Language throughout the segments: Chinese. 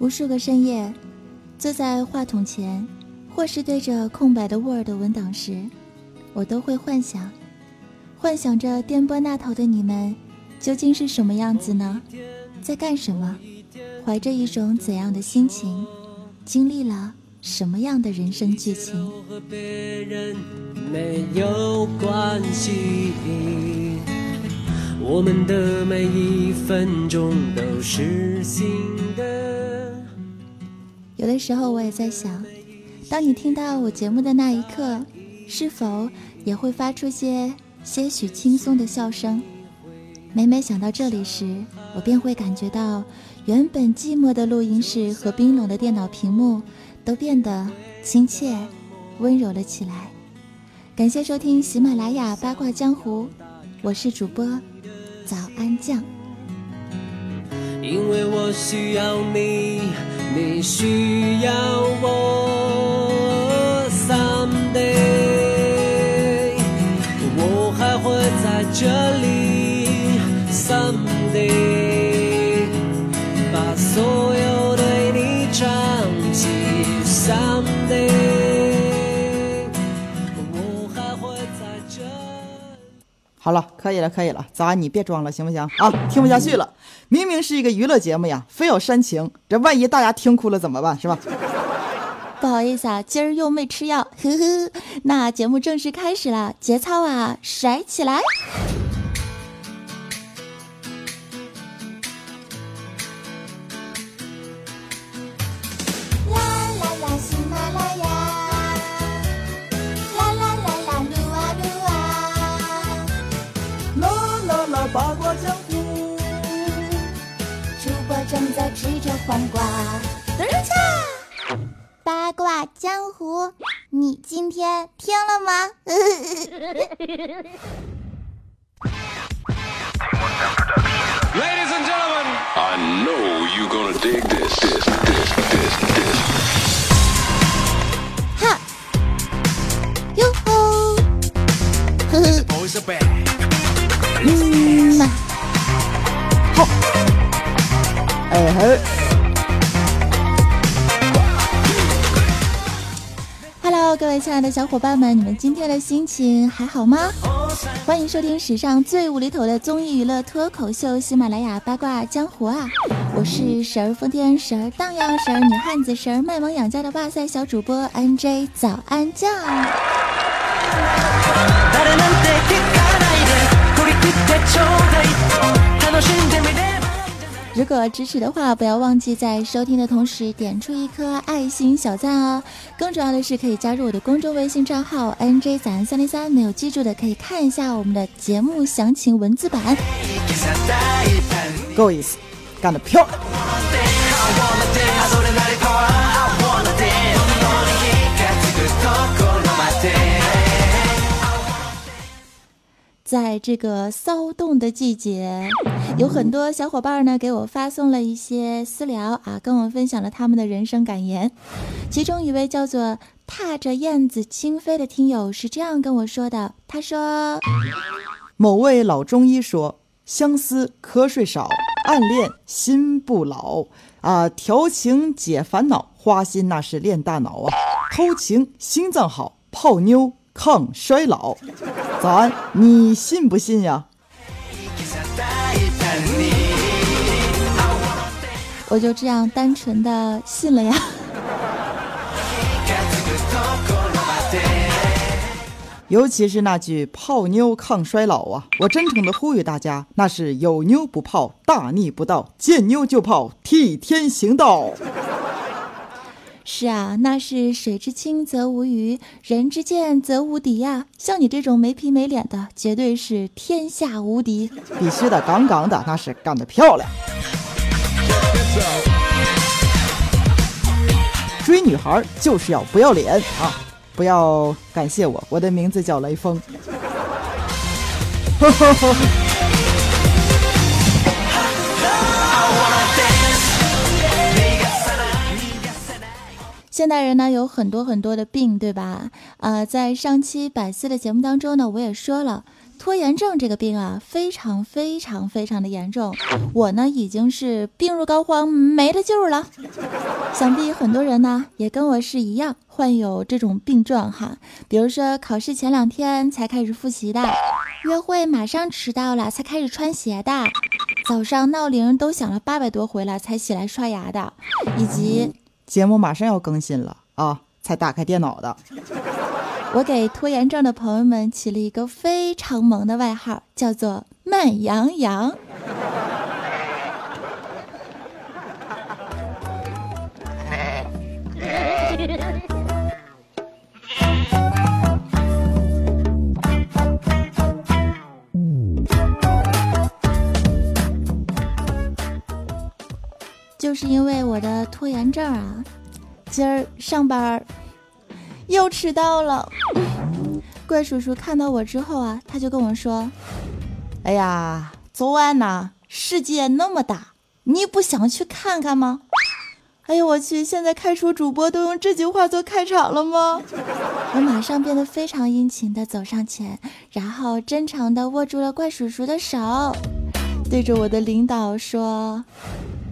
无数个深夜，坐在话筒前，或是对着空白的 Word 文档时，我都会幻想，幻想着电波那头的你们究竟是什么样子呢？在干什么？怀着一种怎样的心情？经历了什么样的人生剧情？我们的每一分钟都是新的。有的时候我也在想，当你听到我节目的那一刻，是否也会发出些些许轻松的笑声？每每想到这里时，我便会感觉到，原本寂寞的录音室和冰冷的电脑屏幕，都变得亲切、温柔了起来。感谢收听喜马拉雅八卦江湖，我是主播。早安酱。因为我需要你，你需要我。可以了，可以了，咋，你别装了，行不行啊？听不下去了，明明是一个娱乐节目呀，非要煽情，这万一大家听哭了怎么办？是吧？不好意思啊，今儿又没吃药，呵呵。那节目正式开始了，节操啊，甩起来！吃着黄瓜。等一下，八卦江湖，你今天听了吗？Ladies and gentlemen, I know you gonna dig this, this, this, this, this. 哈，哟吼，呵呵。嗯呐，好，哎嘿各位亲爱的小伙伴们，你们今天的心情还好吗？欢迎收听史上最无厘头的综艺娱乐脱口秀——喜马拉雅八卦江湖啊！我是时而疯癫、时而荡漾、时而女汉子、时而卖萌养家的哇塞小主播 NJ 早安酱。如果支持的话，不要忘记在收听的同时点出一颗爱心小赞哦。更重要的是，可以加入我的公众微信账号 NJ 早安三零三。没有记住的，可以看一下我们的节目详情文字版。够意思，干得漂亮！在这个骚动的季节，有很多小伙伴呢给我发送了一些私聊啊，跟我分享了他们的人生感言。其中一位叫做“踏着燕子轻飞”的听友是这样跟我说的：“他说，某位老中医说，相思瞌睡少，暗恋心不老啊，调情解烦恼，花心那是练大脑啊，偷情心脏好，泡妞。”抗衰老，早安，你信不信呀？我就这样单纯的信了呀。尤其是那句泡妞抗衰老啊，我真诚的呼吁大家，那是有妞不泡，大逆不道；见妞就泡，替天行道。是啊，那是水之清则无鱼，人之贱则无敌呀。像你这种没皮没脸的，绝对是天下无敌。必须的，杠杠的，那是干得漂亮。追女孩就是要不要脸啊！不要感谢我，我的名字叫雷锋。现代人呢有很多很多的病，对吧？呃，在上期百思的节目当中呢，我也说了，拖延症这个病啊，非常非常非常的严重。我呢，已经是病入膏肓，没了救了。想必很多人呢，也跟我是一样，患有这种病状哈。比如说，考试前两天才开始复习的，约会马上迟到了才开始穿鞋的，早上闹铃都响了八百多回了才起来刷牙的，以及节目马上要更新了啊，才打开电脑的。我给拖延症的朋友们起了一个非常萌的外号，叫做“慢羊羊”。就是因为我的拖延症啊，今儿上班。又迟到了，怪叔叔看到我之后啊，他就跟我说：“哎呀，昨晚呐，世界那么大，你不想去看看吗？”哎呦我去，现在开除主播都用这句话做开场了吗？我马上变得非常殷勤的走上前，然后真诚的握住了怪叔叔的手，对着我的领导说：“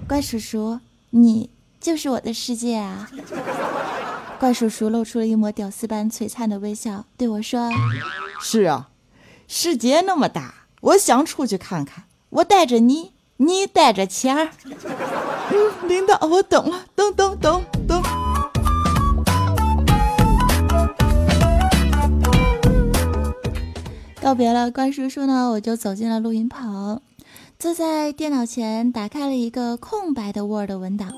怪叔叔，你就是我的世界啊。”怪叔叔露出了一抹屌丝般璀璨的微笑，对我说：“是啊，世界那么大，我想出去看看。我带着你，你带着钱儿。嗯，领导，我懂了，懂懂懂懂。”告别了怪叔叔呢，我就走进了录音棚，坐在电脑前，打开了一个空白的 Word 文档，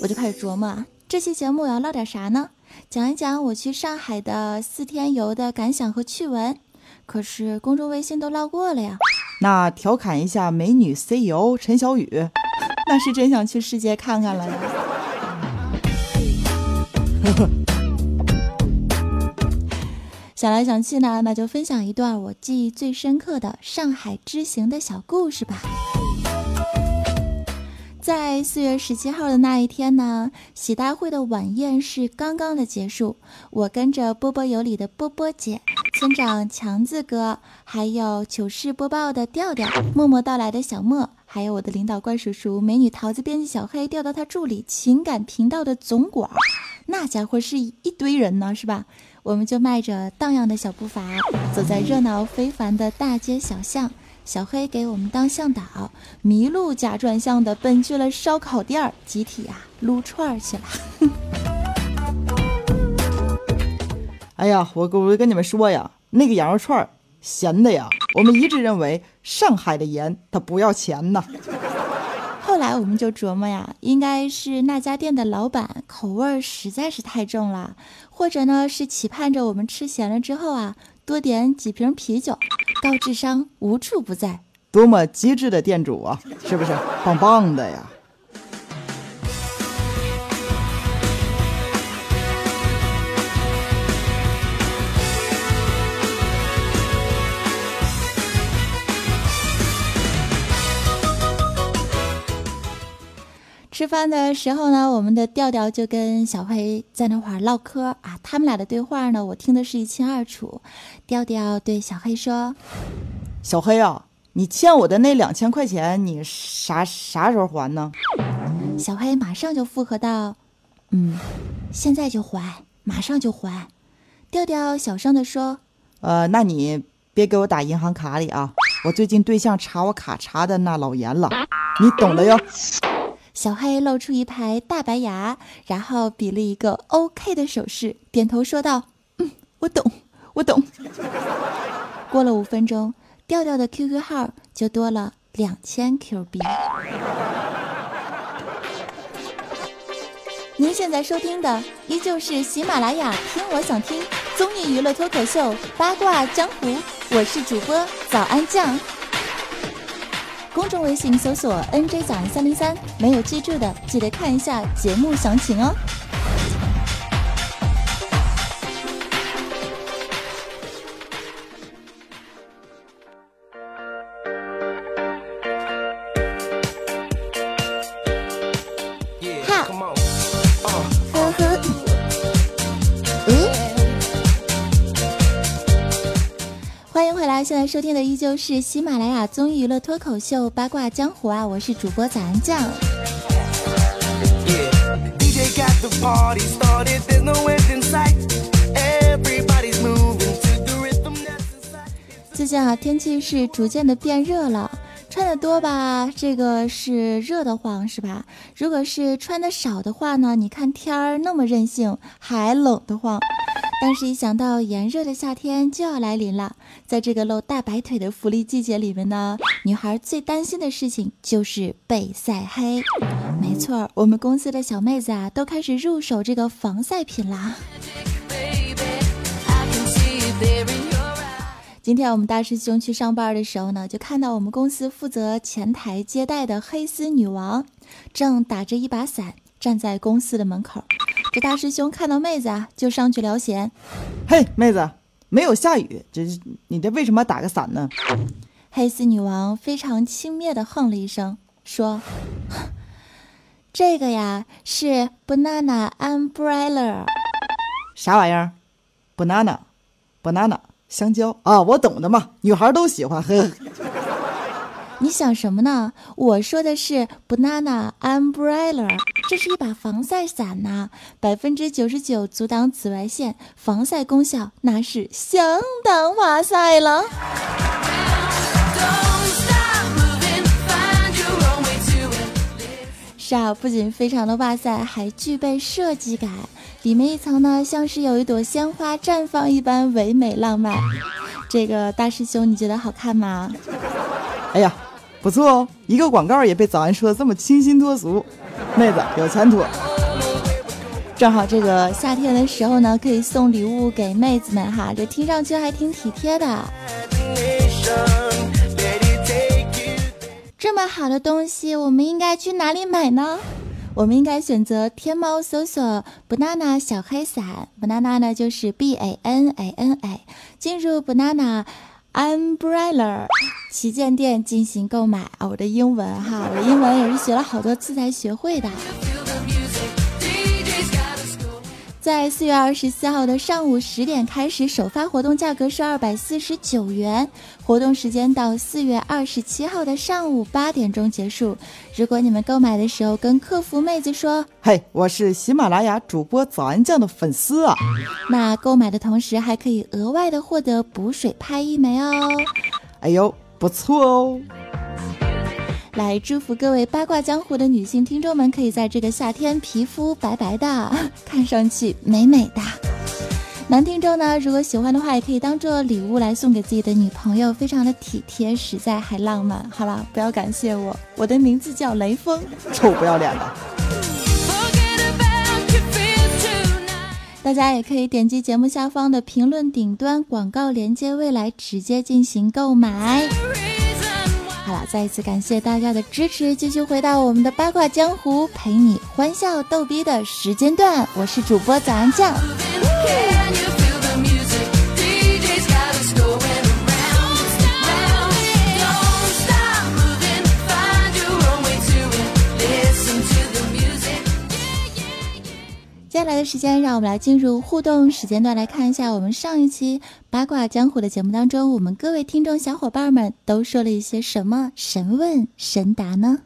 我就开始琢磨啊。这期节目我要唠点啥呢？讲一讲我去上海的四天游的感想和趣闻。可是公众微信都唠过了呀。那调侃一下美女 CEO 陈小雨，那是真想去世界看看了呀。想来想去呢，那就分享一段我记忆最深刻的上海之行的小故事吧。在四月十七号的那一天呢，喜大会的晚宴是刚刚的结束。我跟着波波有理的波波姐、村长强子哥，还有糗事播报的调调、默默到来的小莫，还有我的领导怪叔叔、美女桃子编辑小黑调到他助理情感频道的总管，那家伙是一堆人呢，是吧？我们就迈着荡漾的小步伐，走在热闹非凡的大街小巷。小黑给我们当向导，迷路假转向的奔去了烧烤店儿，集体啊撸串儿去了。哎呀，我我跟你们说呀，那个羊肉串儿咸的呀，我们一致认为上海的盐它不要钱呐。来我们就琢磨呀，应该是那家店的老板口味实在是太重了，或者呢是期盼着我们吃咸了之后啊。多点几瓶啤酒，高智商无处不在，多么机智的店主啊！是不是棒棒的呀？吃饭的时候呢，我们的调调就跟小黑在那会儿唠嗑啊，他们俩的对话呢，我听的是一清二楚。调调对小黑说：“小黑啊，你欠我的那两千块钱，你啥啥时候还呢？”小黑马上就附和道：“嗯，现在就还，马上就还。”调调小声的说：“呃，那你别给我打银行卡里啊，我最近对象查我卡查的那老严了，你懂的哟。”小黑露出一排大白牙，然后比了一个 OK 的手势，点头说道：“嗯，我懂，我懂。”过了五分钟，调调的 QQ 号就多了两千 Q 币。您现在收听的依旧是喜马拉雅听我想听综艺娱乐脱口秀八卦江湖，我是主播早安酱。公众微信搜索 “nj 早安三零三”，没有记住的记得看一下节目详情哦。家现在收听的依旧是喜马拉雅综艺娱乐脱口秀《八卦江湖》啊，我是主播早安酱。最近啊，天气是逐渐的变热了，穿的多吧，这个是热的慌，是吧？如果是穿的少的话呢，你看天儿那么任性，还冷的慌。但是，一想到炎热的夏天就要来临了，在这个露大白腿的福利季节里面呢，女孩最担心的事情就是被晒黑。没错，我们公司的小妹子啊，都开始入手这个防晒品啦。今天我们大师兄去上班的时候呢，就看到我们公司负责前台接待的黑丝女王，正打着一把伞站在公司的门口。这大师兄看到妹子啊，就上去聊闲：“嘿，妹子，没有下雨，这你这为什么打个伞呢？”黑丝女王非常轻蔑的哼了一声，说：“这个呀是 banana umbrella，啥玩意儿？banana，banana。”香蕉啊，我懂的嘛，女孩都喜欢。呵，你想什么呢？我说的是 banana umbrella，这是一把防晒伞呐，百分之九十九阻挡紫外线，防晒功效那是相当哇塞了。是啊，不仅非常的哇塞，还具备设计感。里面一层呢，像是有一朵鲜花绽放一般唯美浪漫。这个大师兄，你觉得好看吗？哎呀，不错哦，一个广告也被早安说的这么清新脱俗，妹子有前途。正好这个夏天的时候呢，可以送礼物给妹子们哈，这听上去还挺体贴的。这么好的东西，我们应该去哪里买呢？我们应该选择天猫搜索 “banana 小黑伞 ”，banana 呢就是 B A N A N A，进入 banana umbrella 旗舰店进行购买啊！我的英文哈，我英文也是学了好多次才学会的。在四月二十四号的上午十点开始，首发活动价格是二百四十九元，活动时间到四月二十七号的上午八点钟结束。如果你们购买的时候跟客服妹子说：“嘿，我是喜马拉雅主播早安酱的粉丝啊”，那购买的同时还可以额外的获得补水拍一枚哦。哎呦，不错哦。来祝福各位八卦江湖的女性听众们，可以在这个夏天皮肤白白的，看上去美美的。男听众呢，如果喜欢的话，也可以当做礼物来送给自己的女朋友，非常的体贴、实在还浪漫。好了，不要感谢我，我的名字叫雷锋，臭不要脸的。大家也可以点击节目下方的评论顶端广告链接，未来直接进行购买。再一次感谢大家的支持，继续回到我们的八卦江湖，陪你欢笑逗逼的时间段，我是主播早安酱。接下来的时间，让我们来进入互动时间段，来看一下我们上一期八卦江湖的节目当中，我们各位听众小伙伴们都说了一些什么神问神答呢？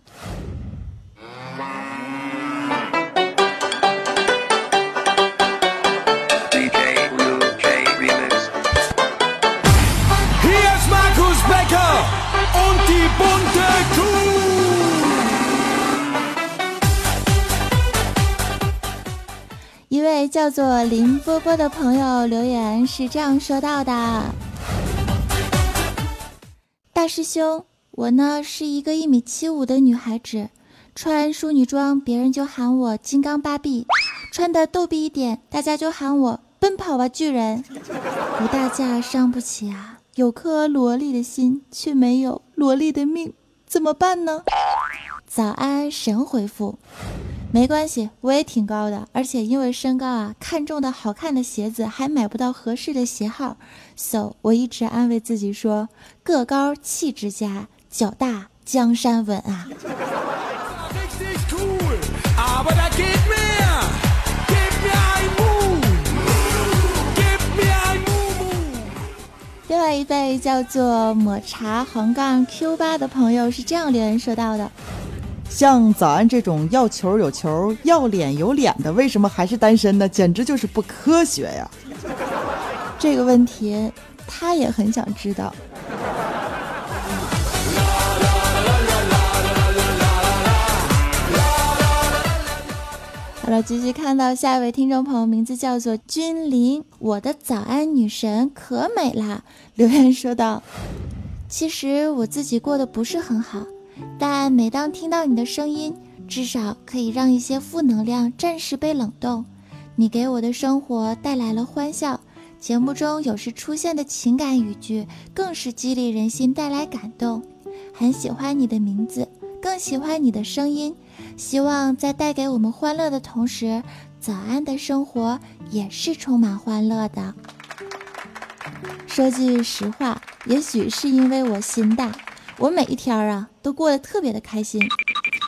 位叫做林波波的朋友留言是这样说到的：“大师兄，我呢是一个一米七五的女孩子，穿淑女装，别人就喊我金刚芭比；穿的逗比一点，大家就喊我奔跑吧巨人。不大架伤不起啊，有颗萝莉的心，却没有萝莉的命，怎么办呢？”早安神回复。没关系，我也挺高的，而且因为身高啊，看中的好看的鞋子还买不到合适的鞋号，so 我一直安慰自己说，个高气质佳，脚大江山稳啊。另外一位叫做抹茶横杠 Q 八的朋友是这样留言说到的：像早安这种要球有球、要脸有脸的，为什么还是单身呢？简直就是不科学呀！这个问题他也很想知道。好了，继续看到下一位听众朋友，名字叫做君临，我的早安女神可美啦！留言说道：“其实我自己过得不是很好，但每当听到你的声音，至少可以让一些负能量暂时被冷冻。你给我的生活带来了欢笑，节目中有时出现的情感语句更是激励人心，带来感动。很喜欢你的名字，更喜欢你的声音。”希望在带给我们欢乐的同时，早安的生活也是充满欢乐的。说句实话，也许是因为我心大，我每一天啊都过得特别的开心。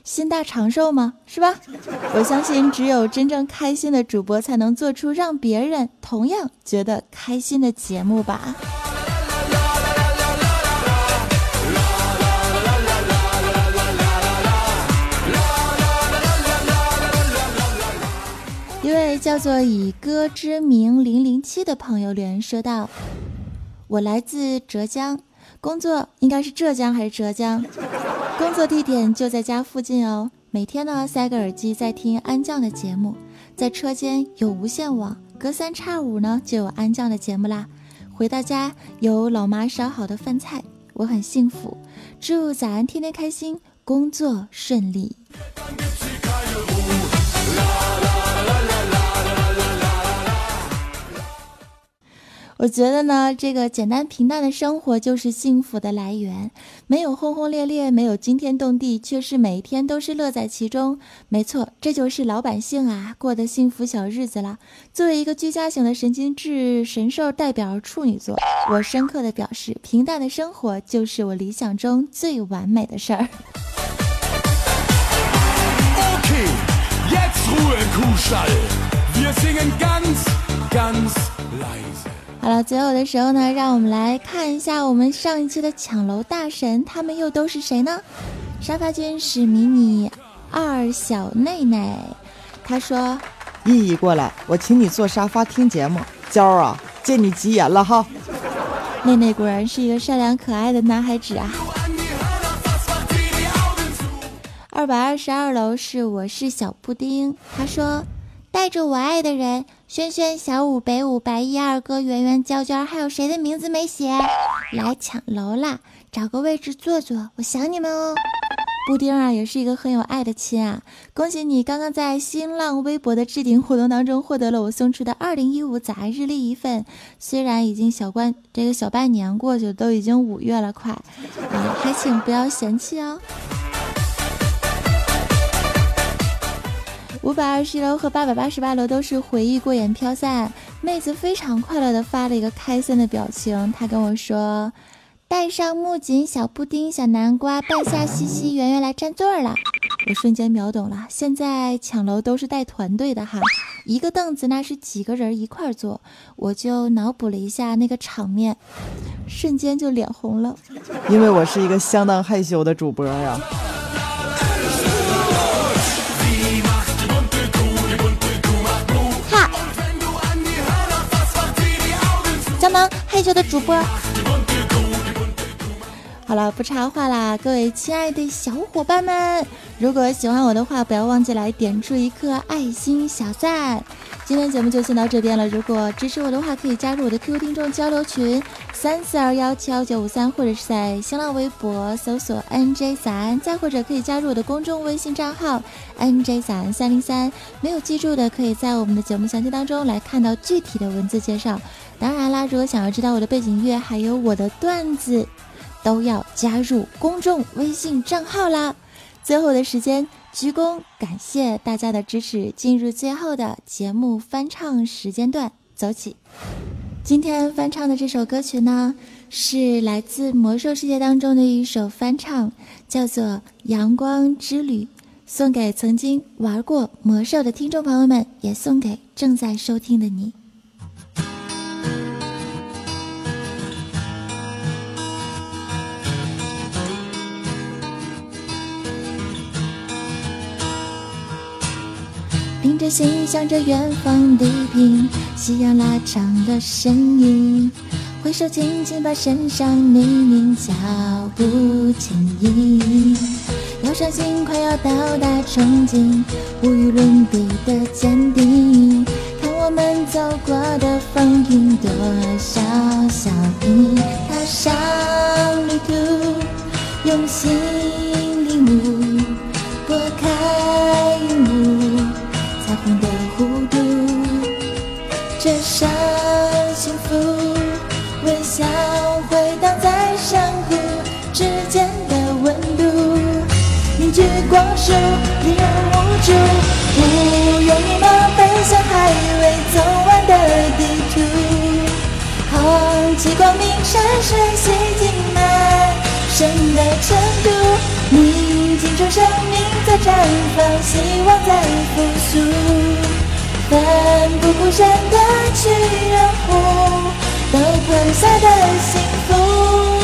心大长寿吗？是吧？我相信，只有真正开心的主播，才能做出让别人同样觉得开心的节目吧。一位叫做以歌之名零零七的朋友留言说道：“我来自浙江，工作应该是浙江还是浙江？工作地点就在家附近哦。每天呢塞个耳机在听安酱的节目，在车间有无线网，隔三差五呢就有安酱的节目啦。回到家有老妈烧好的饭菜，我很幸福。祝早安天天开心，工作顺利。”我觉得呢，这个简单平淡的生活就是幸福的来源。没有轰轰烈烈，没有惊天动地，却是每一天都是乐在其中。没错，这就是老百姓啊过的幸福小日子了。作为一个居家型的神经质神兽代表处女座，我深刻的表示，平淡的生活就是我理想中最完美的事儿。好了，最后的时候呢，让我们来看一下我们上一期的抢楼大神，他们又都是谁呢？沙发君是迷你二小内内，他说：“意义过来，我请你坐沙发听节目。娇儿啊，借你吉言了哈。”内内果然是一个善良可爱的男孩子啊。二百二十二楼是我是小布丁，他说。带着我爱的人，轩轩、小五、北五、白衣、二哥、圆圆、娇娇，还有谁的名字没写？来抢楼啦！找个位置坐坐，我想你们哦。布丁啊，也是一个很有爱的亲啊！恭喜你刚刚在新浪微博的置顶活动当中获得了我送出的二零一五早安日历一份。虽然已经小关这个小半年过去，都已经五月了，快啊，还请不要嫌弃哦。五百二十楼和八百八十八楼都是回忆过眼飘散，妹子非常快乐的发了一个开心的表情。她跟我说：“带上木槿、小布丁、小南瓜、半夏、西西、圆圆来占座了。”我瞬间秒懂了，现在抢楼都是带团队的哈，一个凳子那是几个人一块坐，我就脑补了一下那个场面，瞬间就脸红了，因为我是一个相当害羞的主播呀。当害羞的主播，好了，不插话啦，各位亲爱的小伙伴们，如果喜欢我的话，不要忘记来点出一颗爱心小赞。今天节目就先到这边了，如果支持我的话，可以加入我的 QQ 听众交流群三四二幺七幺九五三，或者是在新浪微博搜索 NJ 早安，再或者可以加入我的公众微信账号 NJ 早安三零三。没有记住的，可以在我们的节目详情当中来看到具体的文字介绍。当然啦，如果想要知道我的背景乐还有我的段子，都要加入公众微信账号啦。最后的时间，鞠躬感谢大家的支持，进入最后的节目翻唱时间段，走起。今天翻唱的这首歌曲呢，是来自魔兽世界当中的一首翻唱，叫做《阳光之旅》，送给曾经玩过魔兽的听众朋友们，也送给正在收听的你。凭着心向着远方地平，夕阳拉长的身影，挥手轻轻把身上泥泞脚步轻盈，要相信快要到达憧憬，无与伦比的坚定。看我们走过的风景，多少笑意，踏上旅途，用心领悟，光束，令人无助。不用迷茫，奔向还未走完的地图。红旗光明，山水洗净满身的程度，宁静中生命在绽放，希望在复苏。奋不顾身的去人护，都 põ 下的幸福。